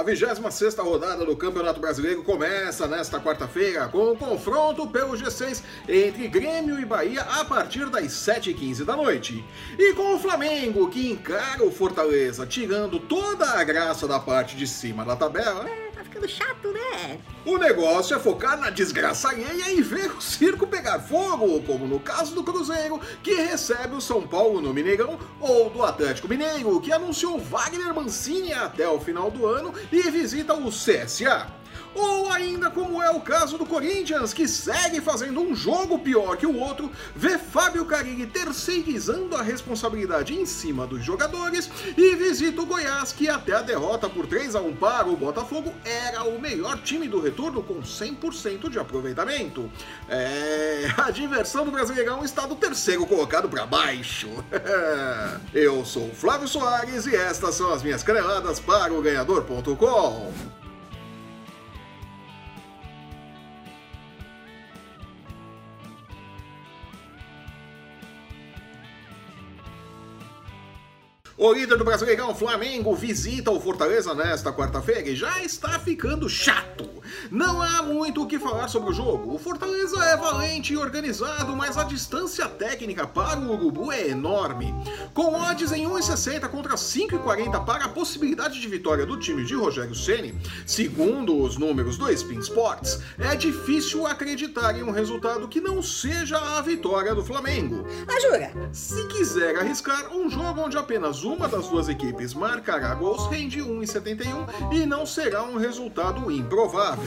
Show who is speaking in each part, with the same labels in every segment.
Speaker 1: A 26 rodada do Campeonato Brasileiro começa nesta quarta-feira com o confronto pelo G6 entre Grêmio e Bahia a partir das 7h15 da noite. E com o Flamengo, que encara o Fortaleza, tirando toda a graça da parte de cima da tabela.
Speaker 2: Ficando chato, né?
Speaker 1: O negócio é focar na desgraça alheia e ver o circo pegar fogo, como no caso do Cruzeiro, que recebe o São Paulo no Mineirão, ou do Atlético Mineiro, que anunciou Wagner Mancini até o final do ano e visita o CSA. Ou ainda como é o caso do Corinthians, que segue fazendo um jogo pior que o outro, vê Fábio Carilli terceirizando a responsabilidade em cima dos jogadores e visita o Goiás, que até a derrota por 3 a 1 para o Botafogo era o melhor time do retorno com 100% de aproveitamento. É, a diversão do Brasileirão está do terceiro colocado para baixo. Eu sou Flávio Soares e estas são as minhas caneladas para o ganhador.com. O líder do Brasileirão, Flamengo, visita o Fortaleza nesta quarta-feira e já está ficando chato. Não há muito o que falar sobre o jogo. O Fortaleza é valente e organizado, mas a distância técnica para o Urubu é enorme. Com odds em 1,60 contra 5,40 para a possibilidade de vitória do time de Rogério Ceni, segundo os números do Spin Sports, é difícil acreditar em um resultado que não seja a vitória do Flamengo.
Speaker 2: Ah, jura?
Speaker 1: Se quiser arriscar um jogo onde apenas uma das duas equipes marcará gols, rende 1,71 e não será um resultado improvável.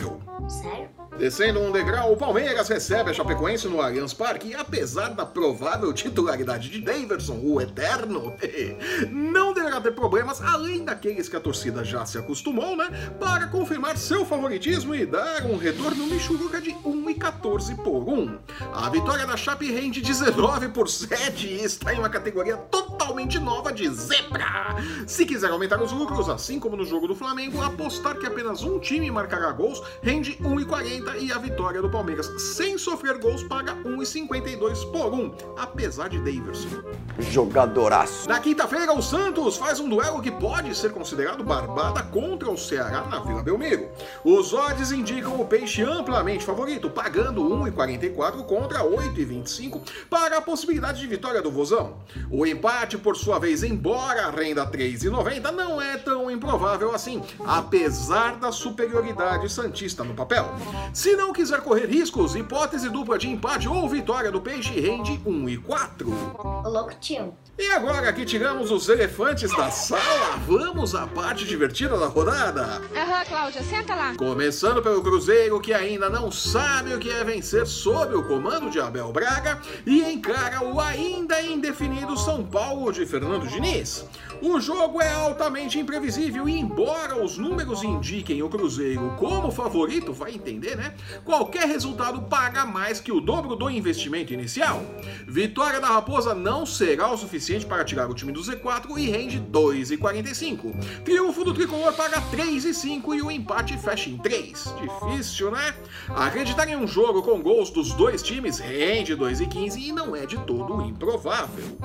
Speaker 2: Sério?
Speaker 1: Descendo um degrau, o Palmeiras recebe a Chapecoense no Allianz Parque e apesar da provável titularidade de Daverson, o Eterno, não deverá ter problemas, além daqueles que a torcida já se acostumou, né, para confirmar seu favoritismo e dar um retorno Michuruca de 1,14 por 1. A vitória da Chape rende 19 por 7 e está em uma categoria totalmente nova de zebra. Se quiser aumentar os lucros, assim como no jogo do Flamengo, apostar que apenas um time marcará gols rende 1,40 e a vitória do Palmeiras sem sofrer gols paga 1,52 por 1, apesar de Daverson.
Speaker 3: Jogadoraço.
Speaker 1: Na quinta-feira, o Santos faz um duelo que pode ser considerado barbada contra o Ceará na Vila Belmiro. Os odds indicam o Peixe amplamente favorito, pagando 1,44 contra 8,25 para a possibilidade de vitória do Vozão. O empate, por sua vez, embora renda 3,90, não é tão improvável assim, apesar da superioridade santista no papel. Se não quiser correr riscos, hipótese dupla de empate ou vitória do Peixe rende 1 e 4.
Speaker 2: O louco tio.
Speaker 1: E agora que tiramos os elefantes da sala, vamos à parte divertida da rodada.
Speaker 4: Aham, Cláudia, senta lá.
Speaker 1: Começando pelo Cruzeiro, que ainda não sabe o que é vencer sob o comando de Abel Braga e encara o ainda indefinido São Paulo de Fernando Diniz. O jogo é altamente imprevisível e, embora os números indiquem o Cruzeiro como favorito, vai entender, né? Qualquer resultado paga mais que o dobro do investimento inicial. Vitória da Raposa não será o suficiente para tirar o time do Z4 e rende 2,45. Triunfo do Tricolor paga 3,5 e o empate fecha em 3. Difícil, né? Acreditar em um jogo com gols dos dois times rende 2,15 e não é de todo improvável.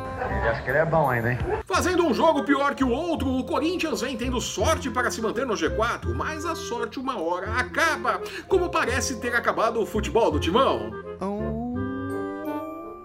Speaker 3: Acho que ele é bom ainda, hein?
Speaker 1: Fazendo um jogo pior que o outro, o Corinthians vem tendo sorte para se manter no G4, mas a sorte uma hora acaba, como parece ter acabado o futebol do Timão.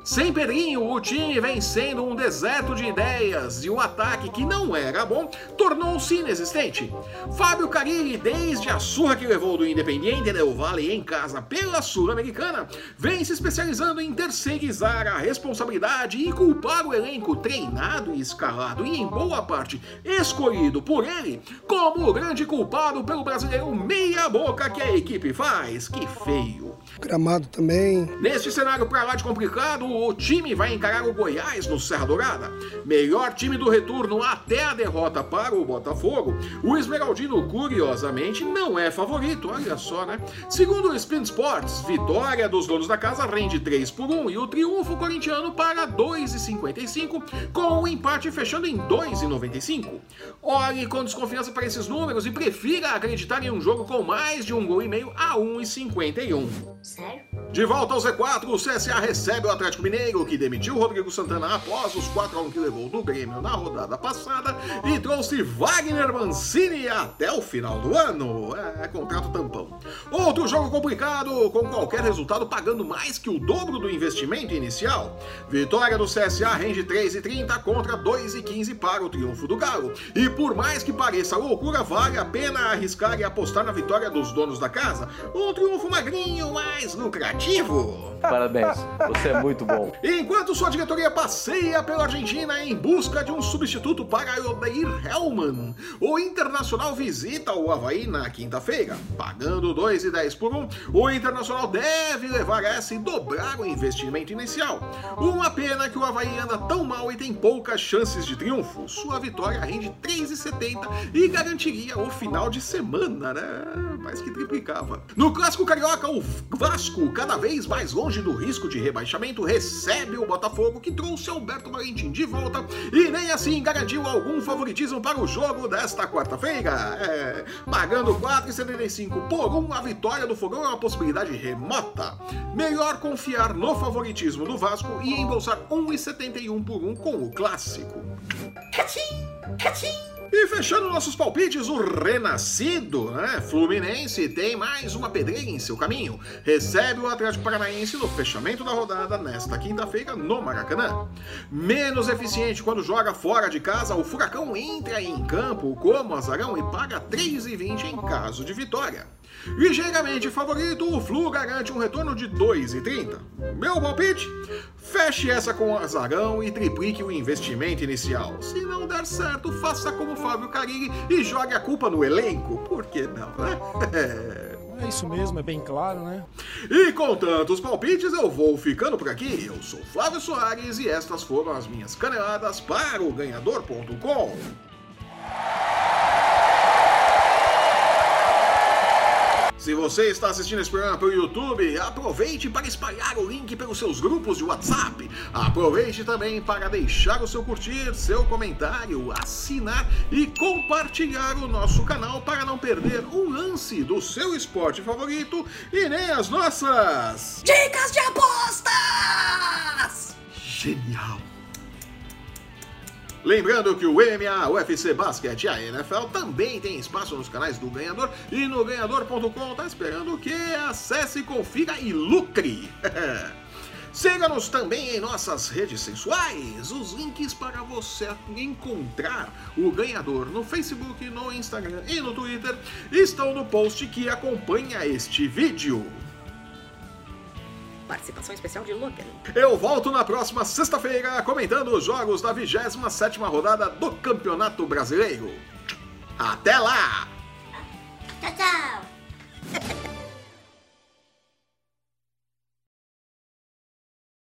Speaker 1: Sem Pedrinho, o time vem sendo um deserto de ideias e o ataque, que não era bom, tornou-se inexistente. Fábio Carilli, desde a surra que levou do Independiente Del Valle em casa pela Sul-Americana, vem se especializando em terceirizar a responsabilidade e culpar o elenco treinado e escalado e, em boa parte, escolhido por ele, como o grande culpado pelo brasileiro meia-boca que a equipe faz. Que feio.
Speaker 5: Gramado também.
Speaker 1: Neste cenário pra lá de complicado, o time vai encarar o Goiás no Serra Dourada. Melhor time do retorno até a derrota para o Botafogo. O Esmeraldino, curiosamente, não é favorito, olha só, né? Segundo o Spin Sports, vitória dos donos da casa rende 3 por 1 e o triunfo corintiano para 2,55, com o empate fechando em 2,95. Olhe com desconfiança para esses números e prefira acreditar em um jogo com mais de um gol e meio a 1,51.
Speaker 2: Sério?
Speaker 1: De volta ao Z4, o CSA recebe o Atlético Mineiro, que demitiu Rodrigo Santana após os 4x1 que levou do Grêmio na rodada passada e trouxe Wagner Mancini até o final do ano. É, contrato tampão. Outro jogo complicado, com qualquer resultado pagando mais que o dobro do investimento inicial. Vitória do CSA rende 3,30 contra 2,15 para o triunfo do Galo. E por mais que pareça loucura, vale a pena arriscar e apostar na vitória dos donos da casa. Um triunfo magrinho, mais lucrativo 屁股
Speaker 5: Parabéns, você é muito bom.
Speaker 1: Enquanto sua diretoria passeia pela Argentina em busca de um substituto para Odair Hellman, o Internacional visita o Havaí na quinta-feira. Pagando 2,10 por 1, um, o Internacional deve levar essa e dobrar o investimento inicial. Uma pena que o Havaí anda tão mal e tem poucas chances de triunfo. Sua vitória rende 3,70 e garantiria o final de semana, né? Mais que triplicava. No Clássico Carioca, o Vasco, cada cada vez mais longe do risco de rebaixamento, recebe o Botafogo, que trouxe Alberto Valentim de volta e nem assim garantiu algum favoritismo para o jogo desta quarta-feira. É, pagando 4,75 por 1, a vitória do Fogão é uma possibilidade remota. Melhor confiar no favoritismo do Vasco e embolsar 1,71 por 1 com o clássico. E fechando nossos palpites, o renascido, né? Fluminense tem mais uma pedreira em seu caminho. Recebe o Atlético Paranaense no fechamento da rodada nesta quinta-feira no Maracanã. Menos eficiente quando joga fora de casa, o Furacão entra em campo como azarão e paga 3,20 em caso de vitória. Ligeiramente favorito, o Flu garante um retorno de 2,30. Meu palpite? Feche essa com o azarão e triplique o investimento inicial. Se não der certo, faça como Fábio Carilli e jogue a culpa no elenco. Por que não, né?
Speaker 6: É isso mesmo, é bem claro, né?
Speaker 1: E com tantos palpites, eu vou ficando por aqui. Eu sou Flávio Soares e estas foram as minhas caneladas para o Ganhador.com. Se você está assistindo esse programa pelo YouTube, aproveite para espalhar o link pelos seus grupos de WhatsApp. Aproveite também para deixar o seu curtir, seu comentário, assinar e compartilhar o nosso canal para não perder um lance do seu esporte favorito e nem as nossas
Speaker 2: dicas de apostas!
Speaker 1: Genial! Lembrando que o MMA, o UFC Basket e a NFL também tem espaço nos canais do Ganhador e no ganhador.com tá esperando que? Acesse, confira e lucre! Siga-nos também em nossas redes sensuais. Os links para você encontrar o ganhador no Facebook, no Instagram e no Twitter estão no post que acompanha este vídeo
Speaker 2: participação especial de Logan.
Speaker 1: Eu volto na próxima sexta-feira comentando os jogos da 27 rodada do Campeonato Brasileiro. Até lá! Tchau, tchau!